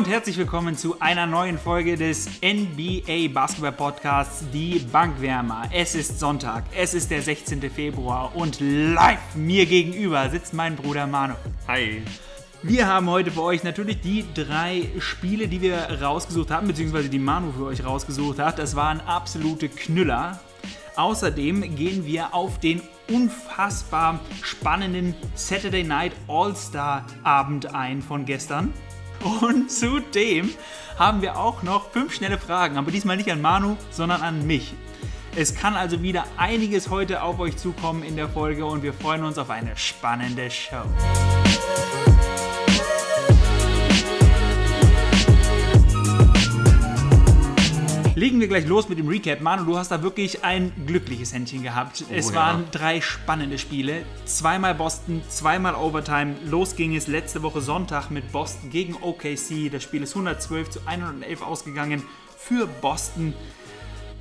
Und herzlich willkommen zu einer neuen Folge des NBA Basketball Podcasts Die Bankwärmer. Es ist Sonntag, es ist der 16. Februar und live mir gegenüber sitzt mein Bruder Manu. Hi. Wir haben heute für euch natürlich die drei Spiele, die wir rausgesucht haben, beziehungsweise die Manu für euch rausgesucht hat. Das waren absolute Knüller. Außerdem gehen wir auf den unfassbar spannenden Saturday Night All-Star Abend ein von gestern. Und zudem haben wir auch noch fünf schnelle Fragen, aber diesmal nicht an Manu, sondern an mich. Es kann also wieder einiges heute auf euch zukommen in der Folge und wir freuen uns auf eine spannende Show. Legen wir gleich los mit dem Recap. Manu, du hast da wirklich ein glückliches Händchen gehabt. Oh, es ja. waren drei spannende Spiele. Zweimal Boston, zweimal Overtime. Los ging es letzte Woche Sonntag mit Boston gegen OKC. Das Spiel ist 112 zu 111 ausgegangen für Boston.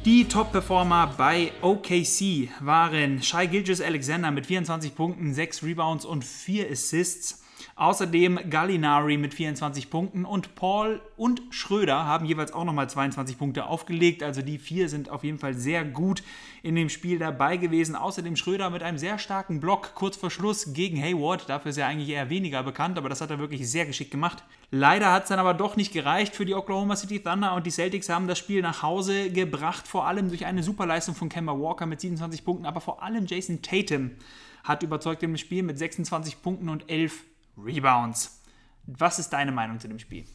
Die Top-Performer bei OKC waren Shai Gilgis Alexander mit 24 Punkten, 6 Rebounds und 4 Assists. Außerdem Gallinari mit 24 Punkten und Paul und Schröder haben jeweils auch nochmal 22 Punkte aufgelegt. Also die vier sind auf jeden Fall sehr gut in dem Spiel dabei gewesen. Außerdem Schröder mit einem sehr starken Block kurz vor Schluss gegen Hayward. Dafür ist er eigentlich eher weniger bekannt, aber das hat er wirklich sehr geschickt gemacht. Leider hat es dann aber doch nicht gereicht für die Oklahoma City Thunder und die Celtics haben das Spiel nach Hause gebracht, vor allem durch eine Superleistung von Kemba Walker mit 27 Punkten, aber vor allem Jason Tatum hat überzeugt im Spiel mit 26 Punkten und 11 Rebounds. Was ist deine Meinung zu dem Spiel?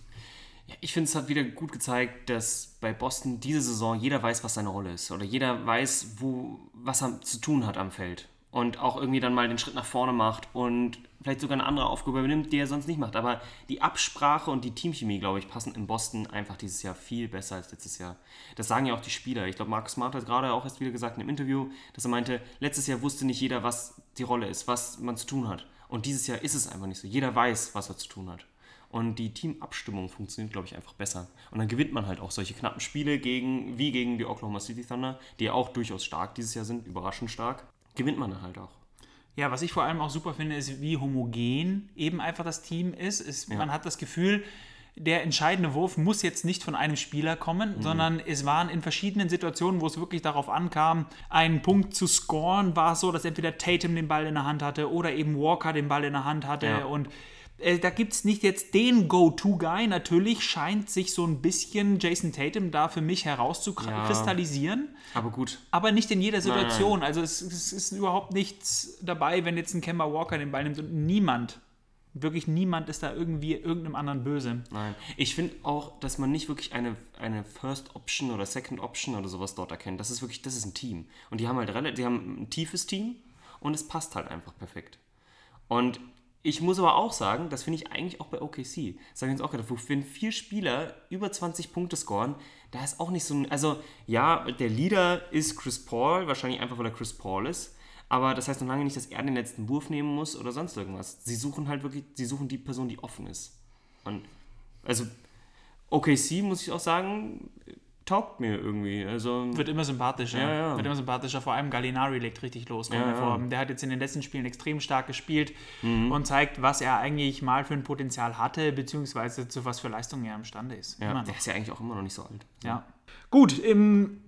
Ja, ich finde, es hat wieder gut gezeigt, dass bei Boston diese Saison jeder weiß, was seine Rolle ist. Oder jeder weiß, wo, was er zu tun hat am Feld. Und auch irgendwie dann mal den Schritt nach vorne macht und vielleicht sogar eine andere Aufgabe übernimmt, die er sonst nicht macht. Aber die Absprache und die Teamchemie, glaube ich, passen in Boston einfach dieses Jahr viel besser als letztes Jahr. Das sagen ja auch die Spieler. Ich glaube, Marcus Smart hat gerade auch erst wieder gesagt in einem Interview, dass er meinte, letztes Jahr wusste nicht jeder, was die Rolle ist, was man zu tun hat. Und dieses Jahr ist es einfach nicht so. Jeder weiß, was er zu tun hat. Und die Teamabstimmung funktioniert, glaube ich, einfach besser. Und dann gewinnt man halt auch solche knappen Spiele gegen, wie gegen die Oklahoma City Thunder, die ja auch durchaus stark dieses Jahr sind, überraschend stark. Gewinnt man dann halt auch. Ja, was ich vor allem auch super finde, ist, wie homogen eben einfach das Team ist. ist Man hat das Gefühl, der entscheidende Wurf muss jetzt nicht von einem Spieler kommen, sondern es waren in verschiedenen Situationen, wo es wirklich darauf ankam, einen Punkt zu scoren, war es so, dass entweder Tatum den Ball in der Hand hatte oder eben Walker den Ball in der Hand hatte Ja. und äh, da gibt es nicht jetzt den Go-To-Guy. Natürlich scheint sich so ein bisschen Jason Tatum da für mich herauszukristallisieren. Aber gut, Aber nicht in jeder Situation. Also es, es ist überhaupt nichts dabei, wenn jetzt ein Kemba Walker den Ball nimmt und niemand, wirklich niemand ist da irgendwie irgendeinem anderen böse. nein. Ich finde auch, dass man nicht wirklich eine, eine First Option oder Second Option oder sowas dort erkennt. Das ist wirklich, das ist ein Team. Und die haben halt relativ, die haben ein tiefes Team und es passt halt einfach perfekt. Und ich muss aber auch sagen, das finde ich eigentlich auch bei OKC. Habe ich uns auch wo- wenn vier Spieler über 20 Punkte scoren, da ist auch nicht so ein. Also, ja, der Leader ist Chris Paul, wahrscheinlich einfach, weil er Chris Paul ist. Aber das heißt noch lange nicht, dass er den letzten Wurf nehmen muss oder sonst irgendwas. Sie suchen halt wirklich, sie suchen die Person, die offen ist. Und also, OKC, muss ich auch sagen, taugt mir irgendwie. Also, Wird immer sympathischer. Ja, ja. Wird immer sympathischer. Vor allem Gallinari legt richtig los. Ja. Der hat jetzt in den letzten Spielen extrem stark gespielt Mhm. und zeigt, was er eigentlich mal für ein Potenzial hatte, beziehungsweise zu was für Leistungen er imstande ist. der ist ja eigentlich auch immer noch nicht so alt. Ja. Gut, im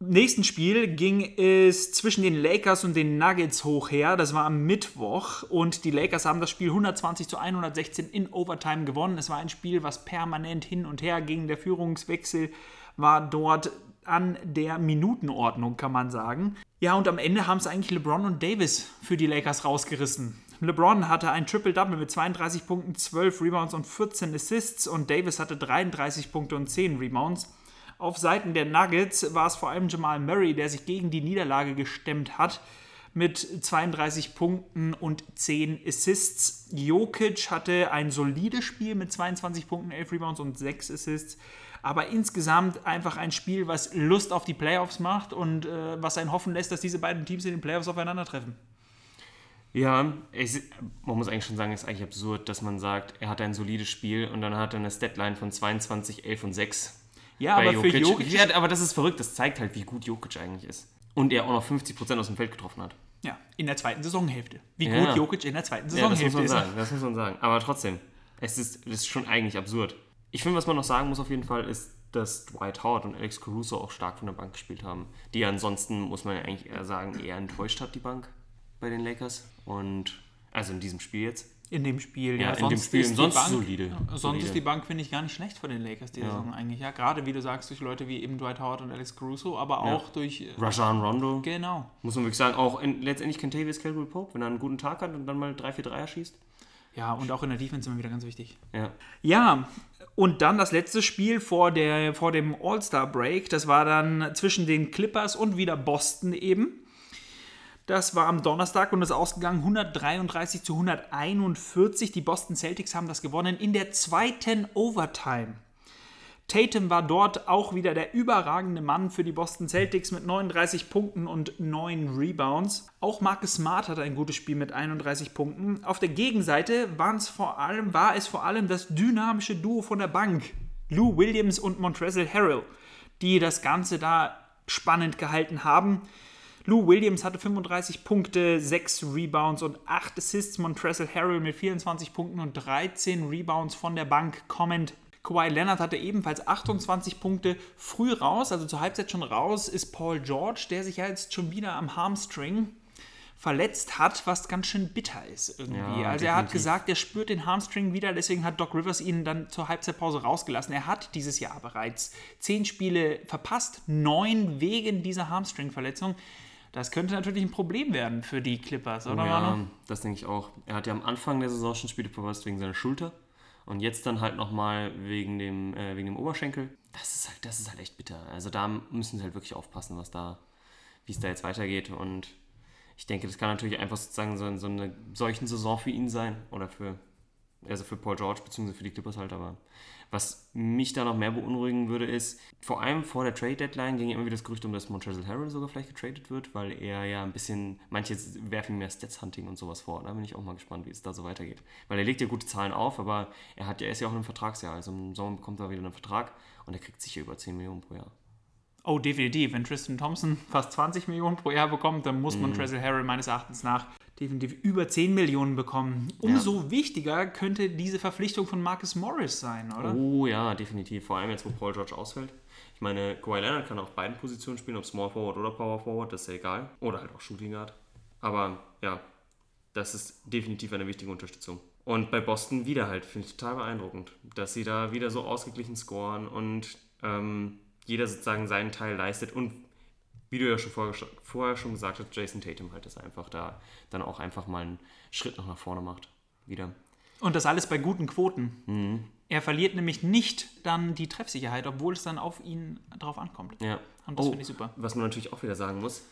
nächsten Spiel ging es zwischen den Lakers und den Nuggets hoch her. Das war am Mittwoch und die Lakers haben das Spiel 120 zu 116 in Overtime gewonnen. Es war ein Spiel, was permanent hin und her ging. Der Führungswechsel war dort an der Minutenordnung, kann man sagen. Ja, und am Ende haben es eigentlich LeBron und Davis für die Lakers rausgerissen. LeBron hatte ein Triple-Double mit 32 Punkten, 12 Rebounds und 14 Assists und Davis hatte 33 Punkte und 10 Rebounds. Auf Seiten der Nuggets war es vor allem Jamal Murray, der sich gegen die Niederlage gestemmt hat mit 32 Punkten und 10 Assists. Jokic hatte ein solides Spiel mit 22 Punkten, 11 Rebounds und 6 Assists. Aber insgesamt einfach ein Spiel, was Lust auf die Playoffs macht und äh, was einen hoffen lässt, dass diese beiden Teams in den Playoffs aufeinandertreffen. Ja, ich, man muss eigentlich schon sagen, es ist eigentlich absurd, dass man sagt, er hat ein solides Spiel und dann hat er eine Statline von 22, 11 und 6. Ja, aber für Jokic, Ja, aber das ist verrückt, das zeigt halt, wie gut Jokic eigentlich ist. Und er auch noch 50% aus dem Feld getroffen hat. ja, in der zweiten Saisonhälfte. Wie Ja. gut Jokic in der zweiten Ja, das muss Saisonhälfte man ist. sagen, das muss man sagen. Aber trotzdem, es ist, ist schon eigentlich absurd. Ich finde, was man noch sagen muss auf jeden Fall, ist, dass Dwight Howard und Alex Caruso auch stark von der Bank gespielt haben. Die ja ansonsten, muss man ja eigentlich eher sagen, eher enttäuscht hat, die Bank bei den Lakers. Und also in diesem Spiel jetzt. In dem Spiel, Ja, ja. in dem sonst Spiel ist die sonst Bank, solide. Sonst Solide. ist die Bank, finde ich, gar nicht schlecht von den Lakers die Ja. Saison eigentlich. Ja, gerade wie du sagst, durch Leute wie eben Dwight Howard und Alex Caruso, aber Ja. auch durch. äh, Rajan Rondo. Genau. Muss man wirklich sagen, auch in, letztendlich Kentavious Caldwell Pope, wenn er einen guten Tag hat und dann mal 3 4 Dreier schießt. Ja, und auch in der Defense immer wieder ganz wichtig. Ja. Ja, und dann das letzte Spiel vor, der, vor dem All-Star-Break. Das war dann zwischen den Clippers und wieder Boston eben. Das war am Donnerstag und ist ausgegangen 133 zu 141. Die Boston Celtics haben das gewonnen in der zweiten Overtime. Tatum war dort auch wieder der überragende Mann für die Boston Celtics mit 39 Punkten und 9 Rebounds. Auch Marcus Smart hatte ein gutes Spiel mit 31 Punkten. Auf der Gegenseite vor allem, war es vor allem das dynamische Duo von der Bank, Lou Williams und Montrezl Harrell, die das Ganze da spannend gehalten haben. Lou Williams hatte 35 Punkte, 6 Rebounds und 8 Assists. Montrezl Harrell mit 24 Punkten und 13 Rebounds von der Bank kommend. Kawhi Leonard hatte ebenfalls 28 Punkte früh raus, also zur Halbzeit schon raus, ist Paul George, der sich ja jetzt schon wieder am Hamstring verletzt hat, was ganz schön bitter ist irgendwie. Ja, also er hat definitiv. gesagt, er spürt den Hamstring wieder, deswegen hat Doc Rivers ihn dann zur Halbzeitpause rausgelassen. Er hat dieses Jahr bereits 10 Spiele verpasst, 9 wegen dieser Hamstring-Verletzung. Das könnte natürlich ein Problem werden für die Clippers, oder ja, Manu? das denke ich auch. Er hat ja am Anfang der Saison schon Spiele verpasst wegen seiner Schulter. Und jetzt dann halt nochmal wegen dem, äh, wegen dem Oberschenkel. Das ist, halt, das ist halt echt bitter. Also da müssen sie halt wirklich aufpassen, was da, wie es da jetzt weitergeht. Und ich denke, das kann natürlich einfach sozusagen so, so eine solchen Saison für ihn sein. Oder für, also für Paul George, beziehungsweise für die Clippers halt. Aber was mich da noch mehr beunruhigen würde, ist, vor allem vor der Trade-Deadline ging immer wieder das Gerücht um, dass Montrezl Harrell sogar vielleicht getradet wird, weil er ja ein bisschen, manche werfen mehr Stats-Hunting und sowas vor. Da bin ich auch mal gespannt, wie es da so weitergeht. Weil er legt ja gute Zahlen auf, aber er, hat, er ist ja auch in einem Vertragsjahr. Also im Sommer bekommt er wieder einen Vertrag und er kriegt sicher über 10 Millionen pro Jahr. Oh, definitiv. Wenn Tristan Thompson fast 20 Millionen pro Jahr bekommt, dann Mhm. muss Montrezl Harrell meines Erachtens nach definitiv über 10 Millionen bekommen. Umso wichtiger könnte diese Verpflichtung von Marcus Morris sein, oder? Oh ja, definitiv. Vor allem jetzt, wo Paul George ausfällt. Ich meine, Kawhi Leonard kann auf beiden Positionen spielen, ob Small Forward oder Power Forward, das ist ja egal. Oder halt auch Shooting Guard. Aber ja, das ist definitiv eine wichtige Unterstützung. Und bei Boston wieder halt, finde ich total beeindruckend, dass sie da wieder so ausgeglichen scoren und ähm, jeder sozusagen seinen Teil leistet. Und wie du ja schon vorher, vorher schon gesagt hast, Jason Tatum halt das einfach da dann auch einfach mal einen Schritt noch nach vorne macht. Wieder. Und das alles bei guten Quoten. Mhm. Er verliert nämlich nicht dann die Treffsicherheit, obwohl es dann auf ihn drauf ankommt. Ja. Und das finde ich super. Was man natürlich auch wieder sagen muss,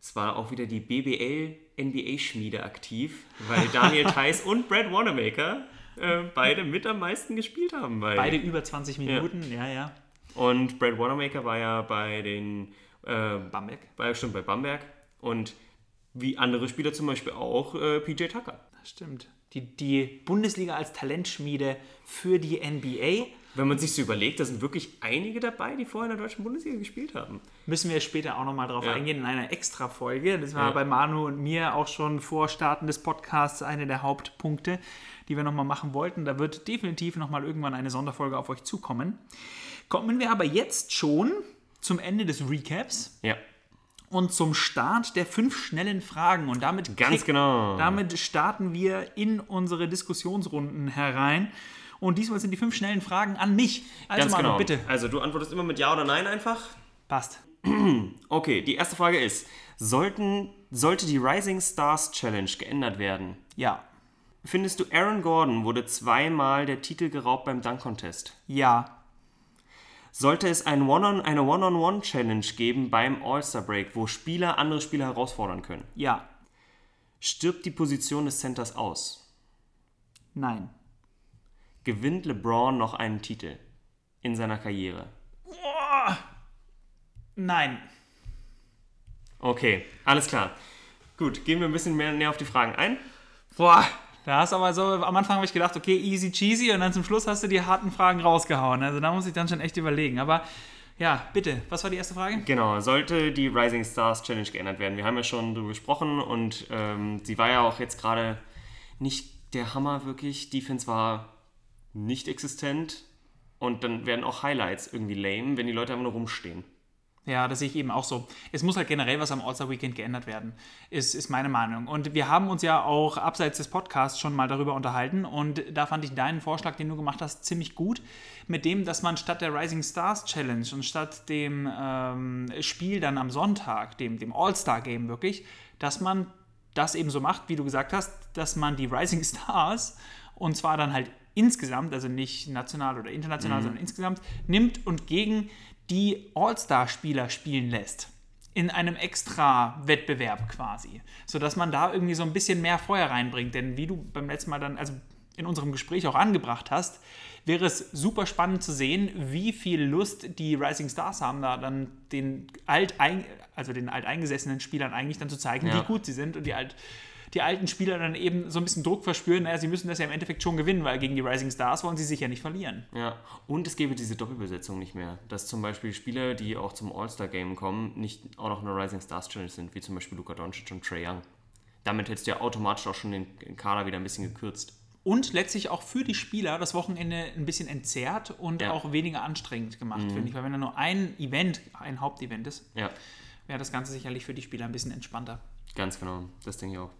es war auch wieder die BBL NBA-Schmiede aktiv, weil Daniel Theiss und Brad Wanamaker äh, beide mit am meisten gespielt haben. Bei, Beide über 20 Minuten, ja, ja. Und Brad Wanamaker war ja bei den äh, Bamberg. war ja schon bei Bamberg und wie andere Spieler zum Beispiel auch äh, PJ Tucker. Das stimmt. Die, die Bundesliga als Talentschmiede für die NBA. Wenn man sich so überlegt, da sind wirklich einige dabei, die vorher in der deutschen Bundesliga gespielt haben. Müssen wir später auch nochmal drauf Ja. eingehen in einer Extra-Folge. Das war Ja. bei Manu und mir auch schon vor Starten des Podcasts eine der Hauptpunkte, die wir nochmal machen wollten. Da wird definitiv nochmal irgendwann eine Sonderfolge auf euch zukommen. Kommen wir aber jetzt schon zum Ende des Recaps Ja, und zum Start der fünf schnellen Fragen. Und damit, ganz krieg- genau. damit starten wir in unsere Diskussionsrunden herein. Und diesmal sind die fünf schnellen Fragen an mich. Also ganz Manu, genau. bitte. Also du antwortest immer mit Ja oder Nein einfach. Passt. Okay, die erste Frage ist, sollten, sollte die Rising Stars Challenge geändert werden? Ja. Findest du, Aaron Gordon wurde zweimal der Titel geraubt beim Dunk Contest? Ja. Sollte es ein One -on, eine One-on-One-Challenge geben beim All-Star Break, wo Spieler andere Spieler herausfordern können? Ja. Stirbt die Position des Centers aus? Nein. Gewinnt LeBron noch einen Titel in seiner Karriere? Nein. Okay, alles klar. Gut, gehen wir ein bisschen mehr näher auf die Fragen ein. Boah, da hast du aber so, am Anfang habe ich gedacht, okay, easy cheesy und dann zum Schluss hast du die harten Fragen rausgehauen. Also da muss ich dann schon echt überlegen. Aber ja, bitte, was war die erste Frage? Genau, sollte die Rising Stars Challenge geändert werden. Wir haben ja schon darüber gesprochen und ähm, sie war ja auch jetzt gerade nicht der Hammer wirklich. Defense war nicht existent. Und dann werden auch Highlights irgendwie lame, wenn die Leute einfach nur rumstehen. Ja, das sehe ich eben auch so. Es muss halt generell was am All-Star-Weekend geändert werden, ist, ist meine Meinung. Und wir haben uns ja auch abseits des Podcasts schon mal darüber unterhalten und da fand ich deinen Vorschlag, den du gemacht hast, ziemlich gut. Mit dem, dass man statt der Rising Stars Challenge und statt dem ähm, Spiel dann am Sonntag, dem, dem All-Star-Game wirklich, dass man das eben so macht, wie du gesagt hast, dass man die Rising Stars und zwar dann halt insgesamt, also nicht national oder international, mhm. sondern insgesamt, nimmt und gegen die All-Star-Spieler spielen lässt. In einem extra Wettbewerb quasi. Sodass man da irgendwie so ein bisschen mehr Feuer reinbringt. Denn wie du beim letzten Mal dann, also in unserem Gespräch auch angebracht hast, wäre es super spannend zu sehen, wie viel Lust die Rising Stars haben, da dann den altein, also den alteingesessenen Spielern eigentlich dann zu zeigen, ja. wie gut sie sind und die alt die alten Spieler dann eben so ein bisschen Druck verspüren, naja, sie müssen das ja im Endeffekt schon gewinnen, weil gegen die Rising Stars wollen sie sich ja nicht verlieren. Ja, und es gäbe diese Doppelbesetzung nicht mehr, dass zum Beispiel Spieler, die auch zum All-Star-Game kommen, nicht auch noch eine Rising Stars Challenge sind, wie zum Beispiel Luka Doncic und Trey Young. Damit hättest du ja automatisch auch schon den Kader wieder ein bisschen gekürzt. Und letztlich auch für die Spieler das Wochenende ein bisschen entzerrt und ja. auch weniger anstrengend gemacht, mhm. finde ich. Weil wenn da nur ein Event, ein Hauptevent ist, ja. wäre das Ganze sicherlich für die Spieler ein bisschen entspannter. Ganz genau, das denke ich auch.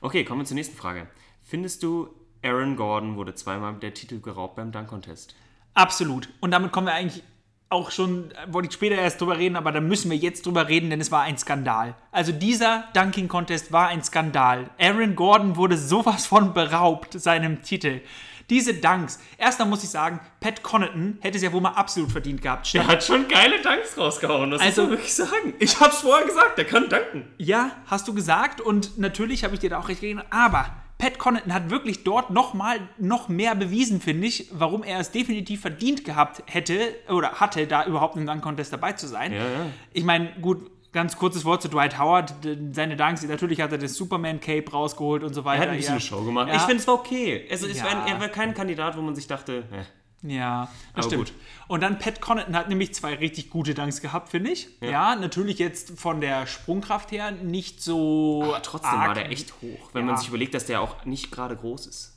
Okay, kommen wir zur nächsten Frage. Findest du, Aaron Gordon wurde zweimal der Titel geraubt beim Dunk Contest? Absolut. Und damit kommen wir eigentlich auch schon, wollte ich später erst drüber reden, aber da müssen wir jetzt drüber reden, denn es war ein Skandal. Also dieser Dunking Contest war ein Skandal. Aaron Gordon wurde sowas von beraubt, seinem Titel. Diese Dunks. Erst dann muss ich sagen, Pat Connaughton hätte es ja wohl mal absolut verdient gehabt. Der hat schon geile Dunks rausgehauen, das also, muss man wirklich sagen. Ich hab's vorher gesagt, der kann danken. Ja, hast du gesagt und natürlich habe ich dir da auch recht gegeben, aber Pat Connaughton hat wirklich dort nochmal noch mehr bewiesen, finde ich, warum er es definitiv verdient gehabt hätte oder hatte, da überhaupt im Dunk Contest dabei zu sein. Ja, ja. Ich meine, gut, ganz kurzes Wort zu Dwight Howard. Seine Danks, natürlich hat er das Superman-Cape rausgeholt und so weiter. Er hat ein bisschen ja. eine Show gemacht. Ja. Ich finde es war okay. Also, es ja. war, er war kein Kandidat, wo man sich dachte, äh. Ja, das Aber stimmt. Gut. Und dann Pat Connaughton hat nämlich zwei richtig gute Danks gehabt, finde ich. Ja. ja. natürlich jetzt von der Sprungkraft her nicht so. Aber trotzdem arg. war der echt hoch, wenn man sich überlegt, dass der auch nicht gerade groß ist.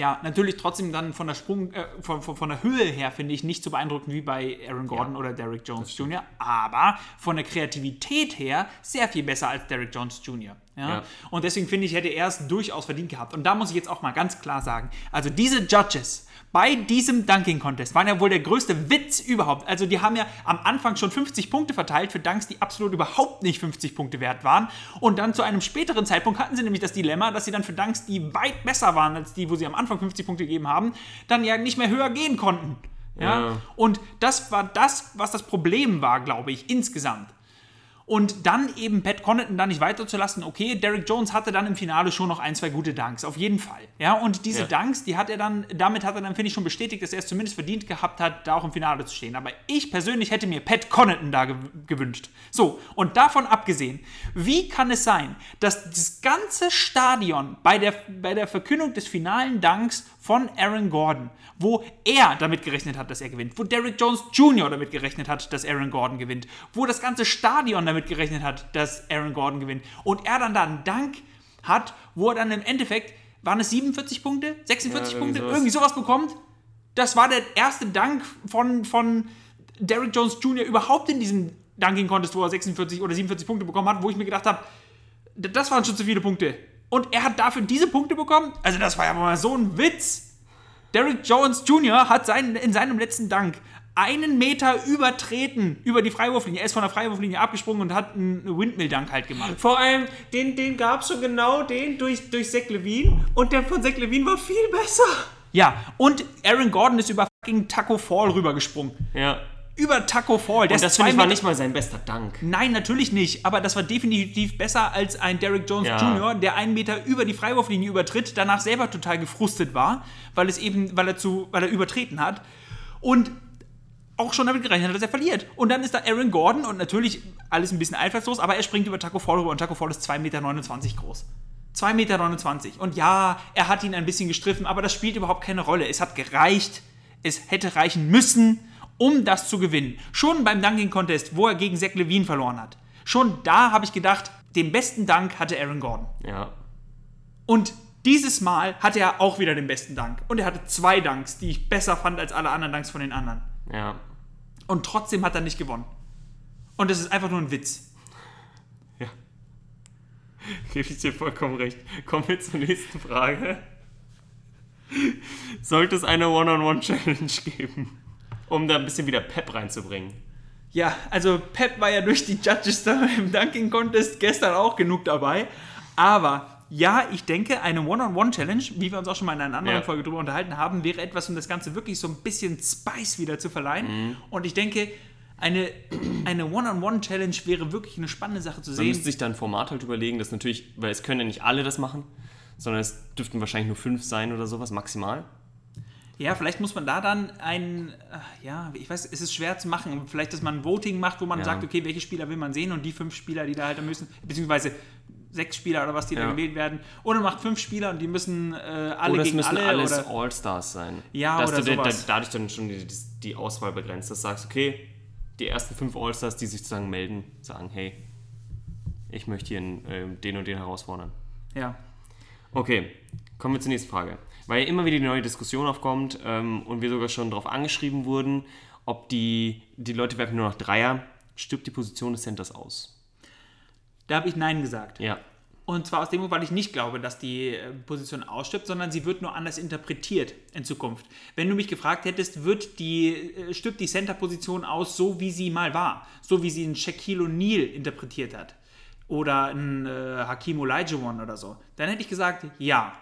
Ja, natürlich trotzdem dann von der Sprung, äh, von, von, von, der Höhe her finde ich nicht so beeindruckend wie bei Aaron Gordon ja, oder Derrick Jones Jr., aber von der Kreativität her sehr viel besser als Derrick Jones Jr. Ja? ja. Und deswegen finde ich, hätte er es durchaus verdient gehabt. Und da muss ich jetzt auch mal ganz klar sagen, also diese Judges bei diesem Dunking Contest waren ja wohl der größte Witz überhaupt. Also die haben ja am Anfang schon 50 Punkte verteilt für Dunks, die absolut überhaupt nicht 50 Punkte wert waren. Und dann zu einem späteren Zeitpunkt hatten sie nämlich das Dilemma, dass sie dann für Dunks, die weit besser waren als die, wo sie am Anfang 50 Punkte gegeben haben, dann ja nicht mehr höher gehen konnten. Ja? ja. Und das war das, was das Problem war, glaube ich, insgesamt. Und dann eben Pat Connaughton da nicht weiterzulassen. Okay, Derek Jones hatte dann im Finale schon noch ein, zwei gute Dunks, auf jeden Fall. Ja, und diese ja. Dunks, die hat er dann, damit hat er dann, finde ich, schon bestätigt, dass er es zumindest verdient gehabt hat, da auch im Finale zu stehen. Aber ich persönlich hätte mir Pat Connaughton da ge gewünscht. So, und davon abgesehen, wie kann es sein, dass das ganze Stadion bei der, bei der Verkündung des finalen Dunks von Aaron Gordon, wo er damit gerechnet hat, dass er gewinnt, wo Derrick Jones Jr. damit gerechnet hat, dass Aaron Gordon gewinnt, wo das ganze Stadion damit gerechnet hat, dass Aaron Gordon gewinnt und er dann da einen Dank hat, wo er dann im Endeffekt, waren es 47 Punkte, 46 ja, Punkte, sowas. irgendwie sowas bekommt. Das war der erste Dank von, von Derrick Jones Jr. überhaupt in diesem Dunking Contest, wo er 46 oder 47 Punkte bekommen hat, wo ich mir gedacht habe, das waren schon zu viele Punkte. Und er hat dafür diese Punkte bekommen? Also das war ja mal so ein Witz. Derrick Jones Jr. hat seinen, in seinem letzten Dank einen Meter übertreten über die Freiwurflinie. Er ist von der Freiwurflinie abgesprungen und hat einen Windmill-Dank halt gemacht. Vor allem, den, den gab es schon genau den durch, durch Zach Levine und der von Zach Levine war viel besser. Ja, und Aaron Gordon ist über fucking Taco Fall rübergesprungen. Ja über Taco Fall. Der und das finde ich war nicht mal sein bester Dank. Nein, natürlich nicht. Aber das war definitiv besser als ein Derrick Jones ja. Jr., der einen Meter über die Freiwurflinie übertritt, danach selber total gefrustet war, weil es eben, weil er zu, weil er übertreten hat. Und auch schon damit gerechnet hat, dass er verliert. Und dann ist da Aaron Gordon und natürlich alles ein bisschen einfallslos, aber er springt über Taco Fall rüber und Taco Fall ist 2,29 Meter groß. 2,29 Meter. Und ja, er hat ihn ein bisschen gestriffen, aber das spielt überhaupt keine Rolle. Es hat gereicht. Es hätte reichen müssen um das zu gewinnen. Schon beim Dunking Contest, wo er gegen Zach Levine verloren hat. Schon da habe ich gedacht, den besten Dank hatte Aaron Gordon. Ja. Und Dieses Mal hatte er auch wieder den besten Dank. Und er hatte zwei Danks, die ich besser fand als alle anderen Danks von den anderen. Ja. Und trotzdem hat er nicht gewonnen. Und das ist einfach nur ein Witz. Ja. Gebe ich dir vollkommen recht. Kommen wir zur nächsten Frage. Sollte es eine One-on-One-Challenge geben, um da ein bisschen wieder Pep reinzubringen? Ja, also Pep war ja durch die Judges da im Dunking Contest gestern auch genug dabei. Aber ja, ich denke, eine One-on-One-Challenge, wie wir uns auch schon mal in einer anderen Ja. Folge drüber unterhalten haben, wäre etwas, um das Ganze wirklich so ein bisschen Spice wieder zu verleihen. Und ich denke, eine, eine One-on-One-Challenge wäre wirklich eine spannende Sache zu Man sehen. müsste sich dann ein Format halt überlegen, das natürlich, weil es können ja nicht alle das machen, sondern es dürften wahrscheinlich nur fünf sein oder sowas maximal. Ja, vielleicht muss man da dann ein, äh, ja, ich weiß, es ist schwer zu machen. Vielleicht, dass man ein Voting macht, wo man Ja. sagt, okay, welche Spieler will man sehen und die fünf Spieler, die da halt müssen, beziehungsweise sechs Spieler oder was, die da Ja. gewählt werden. Oder macht fünf Spieler und die müssen äh, alle oder es gegen müssen alle. alles oder, All-Stars sein. Ja, Dass oder du da- sowas. Da, dadurch dann schon die, die, Auswahl begrenzt, dass du sagst, okay, die ersten fünf All-Stars, die sich sozusagen melden, sagen, hey, ich möchte hier einen, äh, den und den herausfordern. ja. Okay, kommen wir zur nächsten Frage. Weil immer wieder die neue Diskussion aufkommt ähm, und wir sogar schon darauf angeschrieben wurden, ob die, die Leute werfen nur noch Dreier, stirbt die Position des Centers aus. Da habe ich Nein gesagt. Ja, Und zwar aus dem Grund, weil ich nicht glaube, dass die äh, Position ausstirbt, sondern sie wird nur anders interpretiert in Zukunft. Wenn du mich gefragt hättest, wird die, äh, stirbt die Center-Position aus, so wie sie mal war, so wie sie ein Shaquille O'Neal interpretiert hat oder ein äh, Hakim Olajuwon oder so, dann hätte ich gesagt, ja.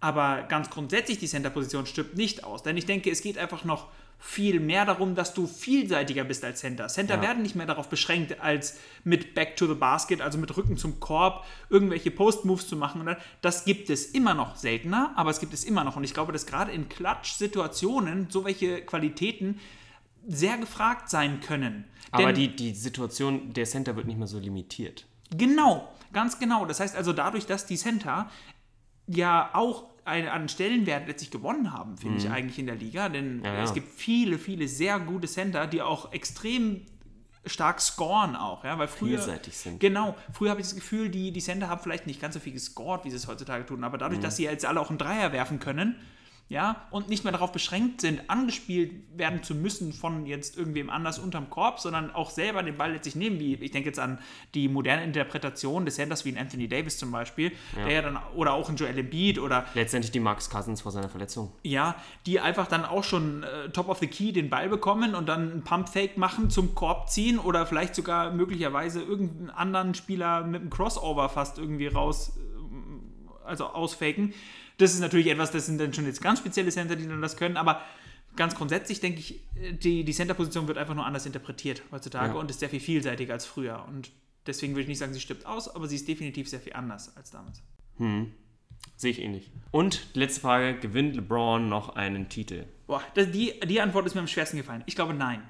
Aber ganz grundsätzlich, die Center-Position stirbt nicht aus, denn ich denke, es geht einfach noch viel mehr darum, dass du vielseitiger bist als Center. Center Ja. werden nicht mehr darauf beschränkt, als mit Back to the Basket, also mit Rücken zum Korb, irgendwelche Post-Moves zu machen. Das gibt es immer noch seltener, aber es gibt es immer noch. Und ich glaube, dass gerade in Klatsch-Situationen so welche Qualitäten sehr gefragt sein können. aber Denn- die, die Situation der Center wird nicht mehr so limitiert. Genau, ganz genau. Das heißt also dadurch, dass die Center ja auch einen, einen Stellenwert letztlich gewonnen haben, finde ich eigentlich in der Liga. Denn Mhm. Ja, ja. es gibt viele, viele sehr gute Center, die auch extrem stark scoren auch, ja, weil früher Vielseitig sind. Genau, früher habe ich das Gefühl, die, die Center haben vielleicht nicht ganz so viel gescored, wie sie es heutzutage tun, aber Mhm. dadurch, dass sie jetzt alle auch einen Dreier werfen können, ja, und nicht mehr darauf beschränkt sind, angespielt werden zu müssen von jetzt irgendwem anders unterm Korb, sondern auch selber den Ball letztlich nehmen, wie ich denke jetzt an die moderne Interpretation des Centers wie ein Anthony Davis zum Beispiel, der ja dann, oder auch ein Joel Embiid oder Letztendlich die Max Cousins vor seiner Verletzung. ja, die einfach dann auch schon äh, top of the key den Ball bekommen und dann einen Pump-Fake machen, zum Korb ziehen oder vielleicht sogar möglicherweise irgendeinen anderen Spieler mit einem Crossover fast irgendwie raus, äh, also ausfaken. Das ist natürlich etwas, das sind dann schon jetzt ganz spezielle Center, die dann das können, aber ganz grundsätzlich denke ich, die, die Center-Position wird einfach nur anders interpretiert heutzutage Ja. und ist sehr viel vielseitiger als früher. Und deswegen würde ich nicht sagen, sie stirbt aus, aber sie ist definitiv sehr viel anders als damals. Sehe ich ähnlich. Und letzte Frage: Gewinnt LeBron noch einen Titel? Boah, das, die, die Antwort ist mir am schwersten gefallen. Ich glaube nein.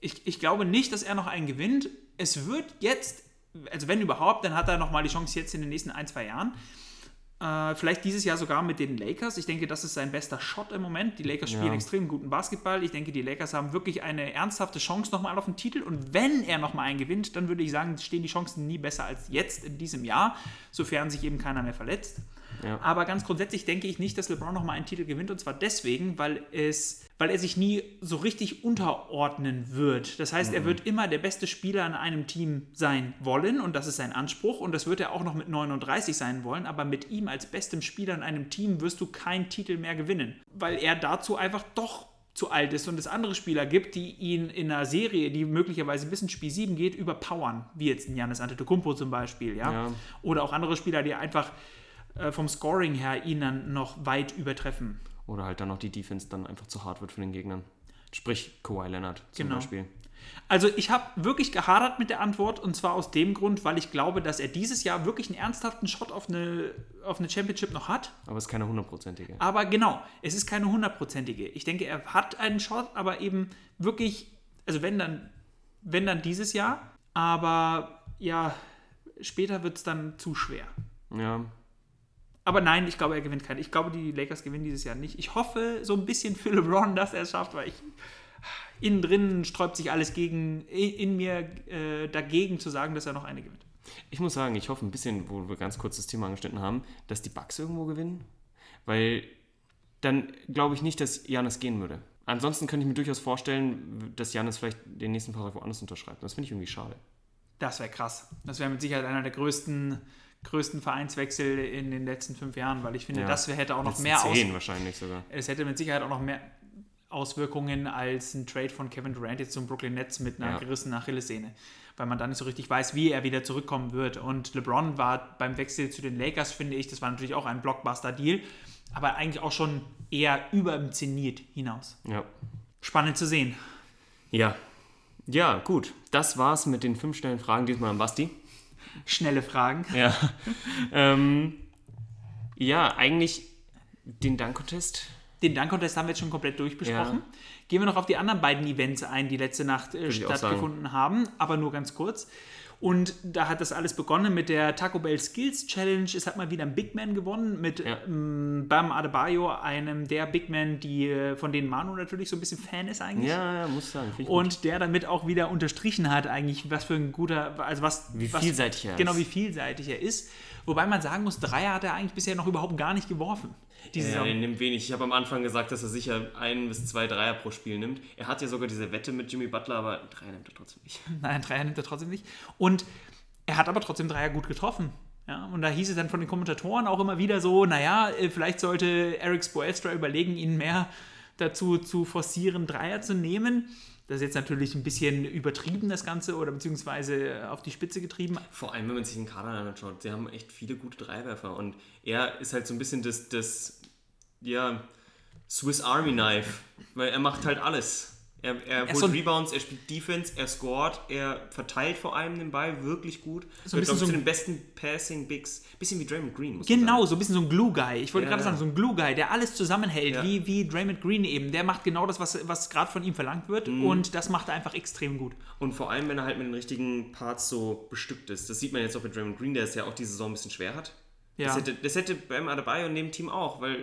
Ich, ich glaube nicht, dass er noch einen gewinnt. Es wird jetzt, also wenn überhaupt, dann hat er nochmal die Chance jetzt in den nächsten ein, zwei Jahren. Äh, vielleicht dieses Jahr sogar mit den Lakers. Ich denke, das ist sein bester Shot im Moment. Die Lakers spielen Ja. extrem guten Basketball. Ich denke, die Lakers haben wirklich eine ernsthafte Chance nochmal auf den Titel. Und wenn er nochmal einen gewinnt, dann würde ich sagen, stehen die Chancen nie besser als jetzt in diesem Jahr, sofern sich eben keiner mehr verletzt. Ja. Aber ganz grundsätzlich denke ich nicht, dass LeBron nochmal einen Titel gewinnt. Und zwar deswegen, weil, es, weil er sich nie so richtig unterordnen wird. Das heißt, er wird immer der beste Spieler in einem Team sein wollen. Und das ist sein Anspruch. Und das wird er auch noch mit 39 sein wollen. Aber mit ihm als bestem Spieler in einem Team wirst du keinen Titel mehr gewinnen. Weil er dazu einfach doch zu alt ist und es andere Spieler gibt, die ihn in einer Serie, die möglicherweise bis ins Spiel 7 geht, überpowern. Wie jetzt ein Giannis Antetokounmpo zum Beispiel. Ja? Ja. Oder auch andere Spieler, die einfach äh, vom Scoring her ihn dann noch weit übertreffen. Oder halt dann noch die Defense dann einfach zu hart wird von den Gegnern. Sprich Kawhi Leonard zum Genau. Beispiel. Also ich habe wirklich gehadert mit der Antwort und zwar aus dem Grund, weil ich glaube, dass er dieses Jahr wirklich einen ernsthaften Shot auf eine, auf eine Championship noch hat. Aber es ist keine hundertprozentige. Aber genau, es ist keine hundertprozentige. Ich denke, er hat einen Shot, aber eben wirklich, also wenn dann, wenn dann dieses Jahr, aber ja, später wird es dann zu schwer. Ja. Aber nein, ich glaube, er gewinnt keinen. Ich glaube, die Lakers gewinnen dieses Jahr nicht. Ich hoffe so ein bisschen für LeBron, dass er es schafft, weil ich innen drin sträubt sich alles gegen, in mir äh, dagegen zu sagen, dass er noch eine gewinnt. Ich muss sagen, ich hoffe ein bisschen, wo wir ganz kurz das Thema angeschnitten haben, dass die Bugs irgendwo gewinnen. Weil dann glaube ich nicht, dass Janis gehen würde. Ansonsten könnte ich mir durchaus vorstellen, dass Janis vielleicht den nächsten Vertrag woanders unterschreibt. Das finde ich irgendwie schade. Das wäre krass. Das wäre mit Sicherheit einer der größten, größten Vereinswechsel in den letzten fünf Jahren, weil ich finde, Ja. das hätte auch noch mehr aus, zehn wahrscheinlich sogar. es hätte mit Sicherheit auch noch mehr Auswirkungen als ein Trade von Kevin Durant jetzt zum Brooklyn Nets mit einer Ja. gerissenen Achillessehne, weil man dann nicht so richtig weiß, wie er wieder zurückkommen wird. Und LeBron war beim Wechsel zu den Lakers, finde ich, das war natürlich auch ein Blockbuster-Deal, aber eigentlich auch schon eher über dem Zenit hinaus. Ja. Spannend zu sehen. Ja. Ja, gut. Das war's mit den fünf schnellen Fragen, diesmal an Basti. Schnelle Fragen. Ja. ähm, ja, eigentlich den Dank-Contest. Den Dank-Contest haben wir jetzt schon komplett durchbesprochen. Ja. Gehen wir noch auf die anderen beiden Events ein, die letzte Nacht äh, stattgefunden haben, aber nur ganz kurz. Und da hat das alles begonnen mit der Taco Bell Skills Challenge. Es hat mal wieder ein Big Man gewonnen mit Ja. ähm, Bam Adebayo, einem der Big Men, die, äh, von denen Manu natürlich so ein bisschen Fan ist eigentlich. Ja, ja, muss sagen. Ich gut. Und der damit auch wieder unterstrichen hat, eigentlich, was für ein guter, also was. Wie was, vielseitig er ist. Genau, wie vielseitig er ist. Wobei man sagen muss, Dreier hat er eigentlich bisher noch überhaupt gar nicht geworfen. Die Ja, er nimmt wenig. Ich habe am Anfang gesagt, dass er sicher ein bis zwei Dreier pro Spiel nimmt. Er hat ja sogar diese Wette mit Jimmy Butler, aber Dreier nimmt er trotzdem nicht. Nein, Dreier nimmt er trotzdem nicht. Und er hat aber trotzdem Dreier gut getroffen. Ja, und da hieß es dann von den Kommentatoren auch immer wieder so, naja, äh, vielleicht sollte Eric Spoelstra überlegen, ihn mehr dazu zu forcieren, Dreier zu nehmen. Das ist jetzt natürlich ein bisschen übertrieben, das Ganze, oder beziehungsweise auf die Spitze getrieben. Vor allem, wenn man sich den Kader anschaut. Sie haben echt viele gute Dreiwerfer. Und er ist halt so ein bisschen das, das ja, Swiss Army Knife. Weil er macht halt alles. Er, er holt so Rebounds, er spielt Defense, er scored, er verteilt vor allem den Ball wirklich gut. So ein bisschen so zu den besten Passing Bigs. Bisschen wie Draymond Green, muss Genau, so ein bisschen so ein Glue-Guy. Ich wollte Ja, gerade sagen, so ein Glue-Guy, der alles zusammenhält, Ja. wie, wie Draymond Green eben. Der macht genau das, was, was gerade von ihm verlangt wird Mhm. und das macht er einfach extrem gut. Und vor allem, wenn er halt mit den richtigen Parts so bestückt ist. Das sieht man jetzt auch bei Draymond Green, der es ja auch diese Saison ein bisschen schwer hat. Ja. Das, hätte, das hätte beim Adebayo und dem Team auch, weil,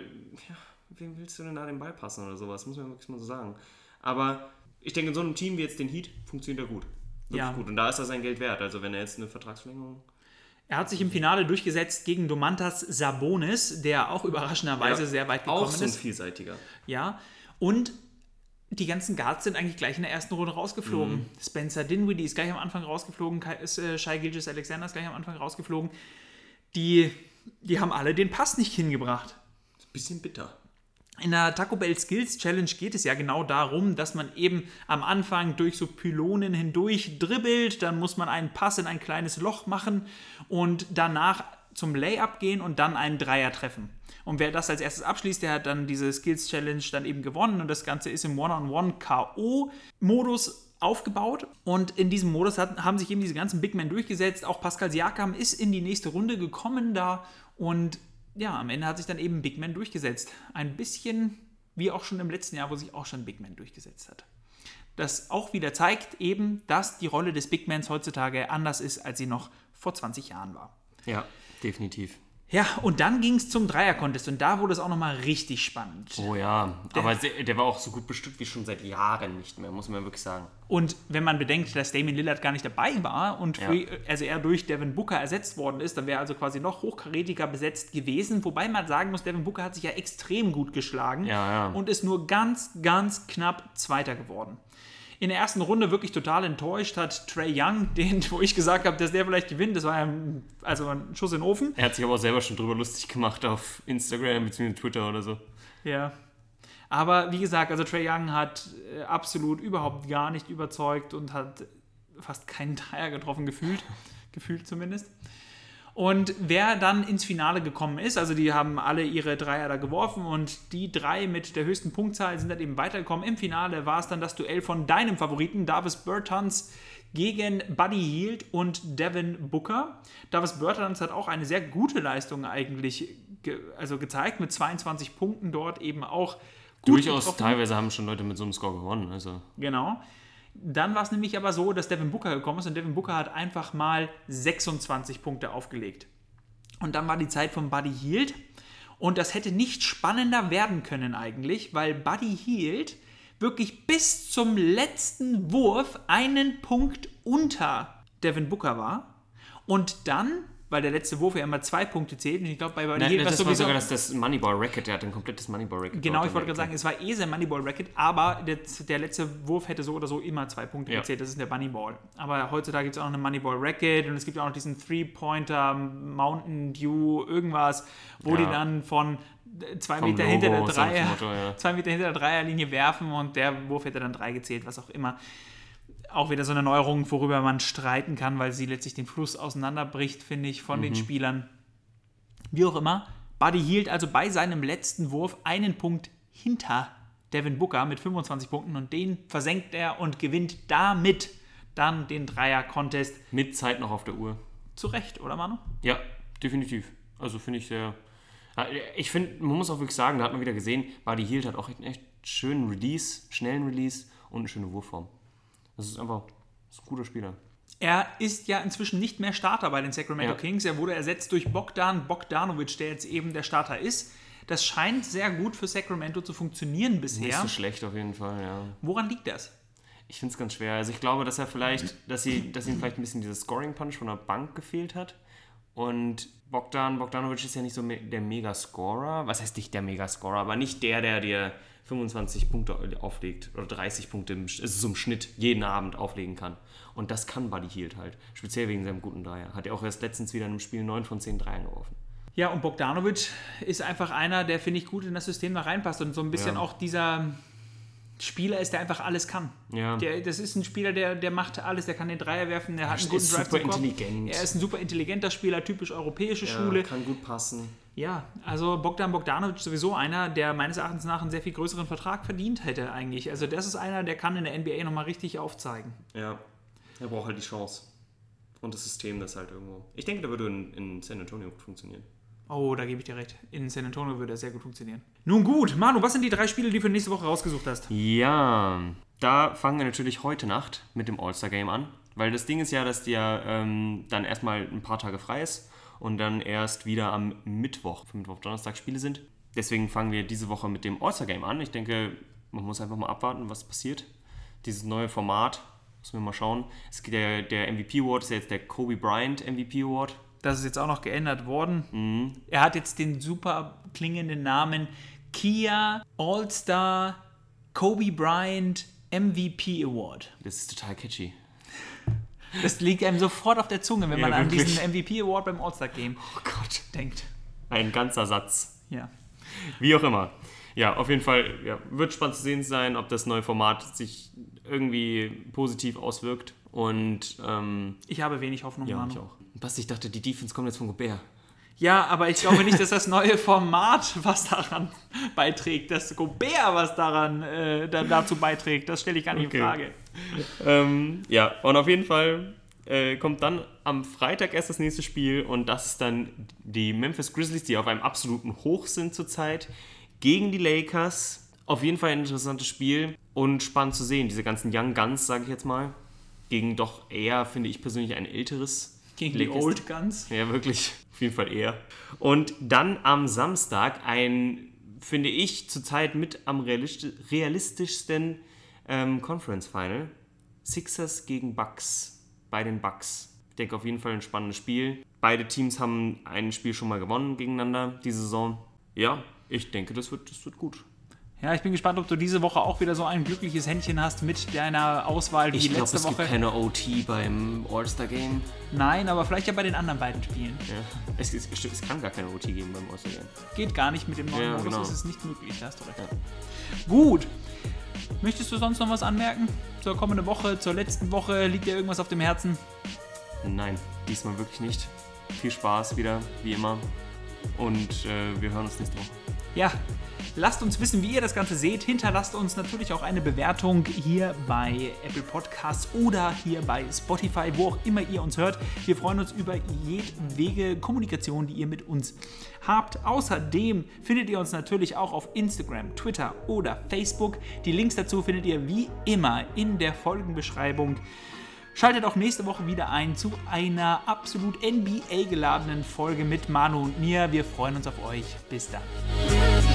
ja, wem willst du denn da den Ball passen oder sowas? Muss man wirklich mal so sagen. Aber ich denke, in so einem Team wie jetzt den Heat funktioniert er gut. Wirklich Ja. gut. Und da ist er sein Geld wert. Also, wenn er jetzt eine Vertragsverlängerung. Er hat sich im Finale durchgesetzt gegen Domantas Sabonis, der auch überraschenderweise Ja, sehr weit gekommen Auch so ist. vielseitiger. Ja, und die ganzen Guards sind eigentlich gleich in der ersten Runde rausgeflogen. Mhm. Spencer Dinwiddie ist gleich am Anfang rausgeflogen, äh, Shai Gilgis Alexander ist gleich am Anfang rausgeflogen. Die, die haben alle den Pass nicht hingebracht. Bisschen bitter. In der Taco Bell Skills Challenge geht es ja genau darum, dass man eben am Anfang durch so Pylonen hindurch dribbelt, dann muss man einen Pass in ein kleines Loch machen und danach zum Layup gehen und dann einen Dreier treffen. Und wer das als erstes abschließt, der hat dann diese Skills Challenge dann eben gewonnen und das Ganze ist im One-on-One KO-Modus aufgebaut und in diesem Modus hat, haben sich eben diese ganzen Big Men durchgesetzt. Auch Pascal Siakam ist in die nächste Runde gekommen da und ja, am Ende hat sich dann eben Big Man durchgesetzt. Ein bisschen wie auch schon im letzten Jahr, wo sich auch schon Big Man durchgesetzt hat. Das auch wieder zeigt eben, dass die Rolle des Big Mans heutzutage anders ist, als sie noch vor 20 Jahren war. Ja, definitiv. Ja, und dann ging es zum Dreier-Contest und da wurde es auch nochmal richtig spannend. Oh ja, aber der, der war auch so gut bestückt wie schon seit Jahren nicht mehr, muss man wirklich sagen. Und wenn man bedenkt, dass Damian Lillard gar nicht dabei war und Ja. Free, also er durch Devin Booker ersetzt worden ist, dann wäre also quasi noch hochkarätiger besetzt gewesen. Wobei man sagen muss, Devin Booker hat sich ja extrem gut geschlagen Ja, ja. und ist nur ganz, ganz knapp Zweiter geworden. In der ersten Runde wirklich total enttäuscht hat Trey Young, den, wo ich gesagt habe, dass der vielleicht gewinnt. Das war ja ein, also ein Schuss in den Ofen. Er hat sich aber auch selber schon drüber lustig gemacht auf Instagram bzw. Twitter oder so. Ja. Aber wie gesagt, also Trey Young hat äh, absolut überhaupt gar nicht überzeugt und hat fast keinen Dreier getroffen, gefühlt. gefühlt zumindest. Und wer dann ins Finale gekommen ist, also die haben alle ihre Dreier da geworfen und die drei mit der höchsten Punktzahl sind dann eben weitergekommen. Im Finale war es dann das Duell von deinem Favoriten, Davis Bertans, gegen Buddy Hield und Devin Booker. Davis Bertans hat auch eine sehr gute Leistung eigentlich ge also gezeigt, mit 22 Punkten dort eben auch gut Durchaus getroffen. teilweise haben schon Leute mit so einem Score gewonnen. Also. Genau. Dann war es nämlich aber so, dass Devin Booker gekommen ist und Devin Booker hat einfach mal 26 Punkte aufgelegt. Und dann war die Zeit von Buddy Hield. Und das hätte nicht spannender werden können eigentlich, weil Buddy Hield wirklich bis zum letzten Wurf einen Punkt unter Devin Booker war. Und dann, weil der letzte Wurf ja immer zwei Punkte zählt, und ich glaube, bei Buddy Nein, war das war sowieso. sogar das, das Moneyball-Racket, der hat ein komplettes Moneyball-Racket. Genau, ich wollte gerade sagen, es war eh sein Moneyball-Racket, aber der, der letzte Wurf hätte so oder so immer zwei Punkte Ja. gezählt. Das ist der Moneyball. Aber heutzutage gibt es auch noch eine Moneyball-Racket und es gibt auch noch diesen Three-Pointer, Mountain Dew, irgendwas, wo Ja. die dann von zwei Vom Meter hinter der Dreier, Motto, ja. zwei Meter hinter der Dreierlinie werfen und der Wurf hätte dann drei gezählt, was auch immer. Auch wieder so eine Neuerung, worüber man streiten kann, weil sie letztlich den Fluss auseinanderbricht, finde ich, von Mhm. den Spielern. Wie auch immer, Buddy hielt also bei seinem letzten Wurf einen Punkt hinter Devin Booker mit 25 Punkten und den versenkt er und gewinnt damit dann den Dreier-Contest. Mit Zeit noch auf der Uhr. Zu Recht, oder Manu? Ja, definitiv. Also finde ich sehr. Ja, Ich finde, man muss auch wirklich sagen, da hat man wieder gesehen, Buddy Hield hat auch einen echt schönen Release, schnellen Release und eine schöne Wurfform. Das ist einfach das ist ein guter Spieler. Er ist ja inzwischen nicht mehr Starter bei den Sacramento Ja. Kings. Er wurde ersetzt durch Bogdan Bogdanovic, der jetzt eben der Starter ist. Das scheint sehr gut für Sacramento zu funktionieren Nicht bisher. so schlecht auf jeden Fall, ja. Woran liegt das? Ich finde es ganz schwer. Also ich glaube, dass er vielleicht, dass sie, dass ihm vielleicht ein bisschen dieses Scoring-Punch von der Bank gefehlt hat. Und Bogdan Bogdanovic ist ja nicht so der Megascorer. Was heißt nicht der Megascorer, aber nicht der, der dir 25 Punkte auflegt oder 30 Punkte im, also so im Schnitt jeden Abend auflegen kann. Und das kann Buddy Hield halt. Speziell wegen seinem guten Dreier. Hat er auch erst letztens wieder in einem Spiel 9 von 10 Dreiern geworfen. Ja, und Bogdanovic ist einfach einer, der, finde ich, gut in das System da reinpasst und so ein bisschen Ja. auch dieser Spieler ist, der einfach alles kann. Ja. Der, das ist ein Spieler, der, der macht alles, der kann den Dreier werfen, der hat einen guten ist Drive super intelligent. Er ist ein super intelligenter Spieler, typisch europäische Schule. kann gut passen. Ja, also Bogdan Bogdanovic sowieso einer, der meines Erachtens nach einen sehr viel größeren Vertrag verdient hätte eigentlich. Also das ist einer, der kann in der NBA nochmal richtig aufzeigen. Ja, er braucht halt die Chance. Und das System, das halt irgendwo. Ich denke, der würde in, in San Antonio gut funktionieren. Oh, da gebe ich dir recht. In San Antonio würde er sehr gut funktionieren. Nun gut, Manu, was sind die drei Spiele, die du für nächste Woche rausgesucht hast? Ja, da fangen wir natürlich heute Nacht mit dem All-Star-Game an. Weil das Ding ist ja, dass dir ähm, dann erstmal ein paar Tage frei ist und dann erst wieder am Mittwoch, für Mittwoch, Donnerstag Spiele sind. Deswegen fangen wir diese Woche mit dem All-Star-Game an. Ich denke, man muss einfach mal abwarten, was passiert. Dieses neue Format, müssen wir mal schauen. Es geht der, der MVP Award ist ja jetzt der Kobe Bryant MVP Award. Das ist jetzt auch noch geändert worden. Mhm. Er hat jetzt den super klingenden Namen Kia All-Star Kobe Bryant MVP Award. Das ist total catchy. Das liegt einem sofort auf der Zunge, wenn Ja, man an wirklich. diesen MVP Award beim All-Star Game Oh Gott. denkt. Ein ganzer Satz. Ja. Wie auch immer. Ja, auf jeden Fall ja, wird spannend zu sehen sein, ob das neue Format sich irgendwie positiv auswirkt. Und ähm, Ich habe wenig Hoffnung, ja, Manu. ich auch. Basti, ich dachte, die Defense kommt jetzt von Gobert. Ja, aber ich glaube nicht, dass das neue Format was daran beiträgt, dass Gobert was daran äh, da, dazu beiträgt. Das stelle ich gar nicht Okay. in Frage. Ähm, ja, und auf jeden Fall äh, kommt dann am Freitag erst das nächste Spiel und das ist dann die Memphis Grizzlies, die auf einem absoluten Hoch sind zurzeit, gegen die Lakers. Auf jeden Fall ein interessantes Spiel und spannend zu sehen, diese ganzen Young Guns, sage ich jetzt mal, gegen doch eher, finde ich persönlich, ein älteres Gegen die Lakers- Old Guns. Ja, wirklich. Auf jeden Fall eher. Und dann am Samstag ein, finde ich, zurzeit mit am realisti realistischsten ähm, Conference Final. Sixers gegen Bucks. Bei den Bucks. Ich denke auf jeden Fall ein spannendes Spiel. Beide Teams haben ein Spiel schon mal gewonnen gegeneinander diese Saison. Ja, ich denke, das wird, das wird gut. Ja, ich bin gespannt, ob du diese Woche auch wieder so ein glückliches Händchen hast mit deiner Auswahl wie Ich glaube, letzte es Woche. gibt keine OT beim All-Star-Game. Nein, aber vielleicht ja bei den anderen beiden Spielen. Ja. Es, es, es kann gar keine OT geben beim All-Star-Game. Geht gar nicht mit dem neuen Ja, Modus, genau. ist es nicht möglich, da hast du recht. Ja. Gut. Möchtest du sonst noch was anmerken? Zur kommenden Woche, zur letzten Woche? Liegt dir irgendwas auf dem Herzen? Nein, diesmal wirklich nicht. Viel Spaß wieder, wie immer. Und äh, wir hören uns nächste Woche. Ja, lasst uns wissen, wie ihr das Ganze seht. Hinterlasst uns natürlich auch eine Bewertung hier bei Apple Podcasts oder hier bei Spotify, wo auch immer ihr uns hört. Wir freuen uns über jedwege Kommunikation, die ihr mit uns habt. Außerdem findet ihr uns natürlich auch auf Instagram, Twitter oder Facebook. Die Links dazu findet ihr wie immer in der Folgenbeschreibung. Schaltet auch nächste Woche wieder ein zu einer absolut NBA-geladenen Folge mit Manu und mir. Wir freuen uns auf euch. Bis dann.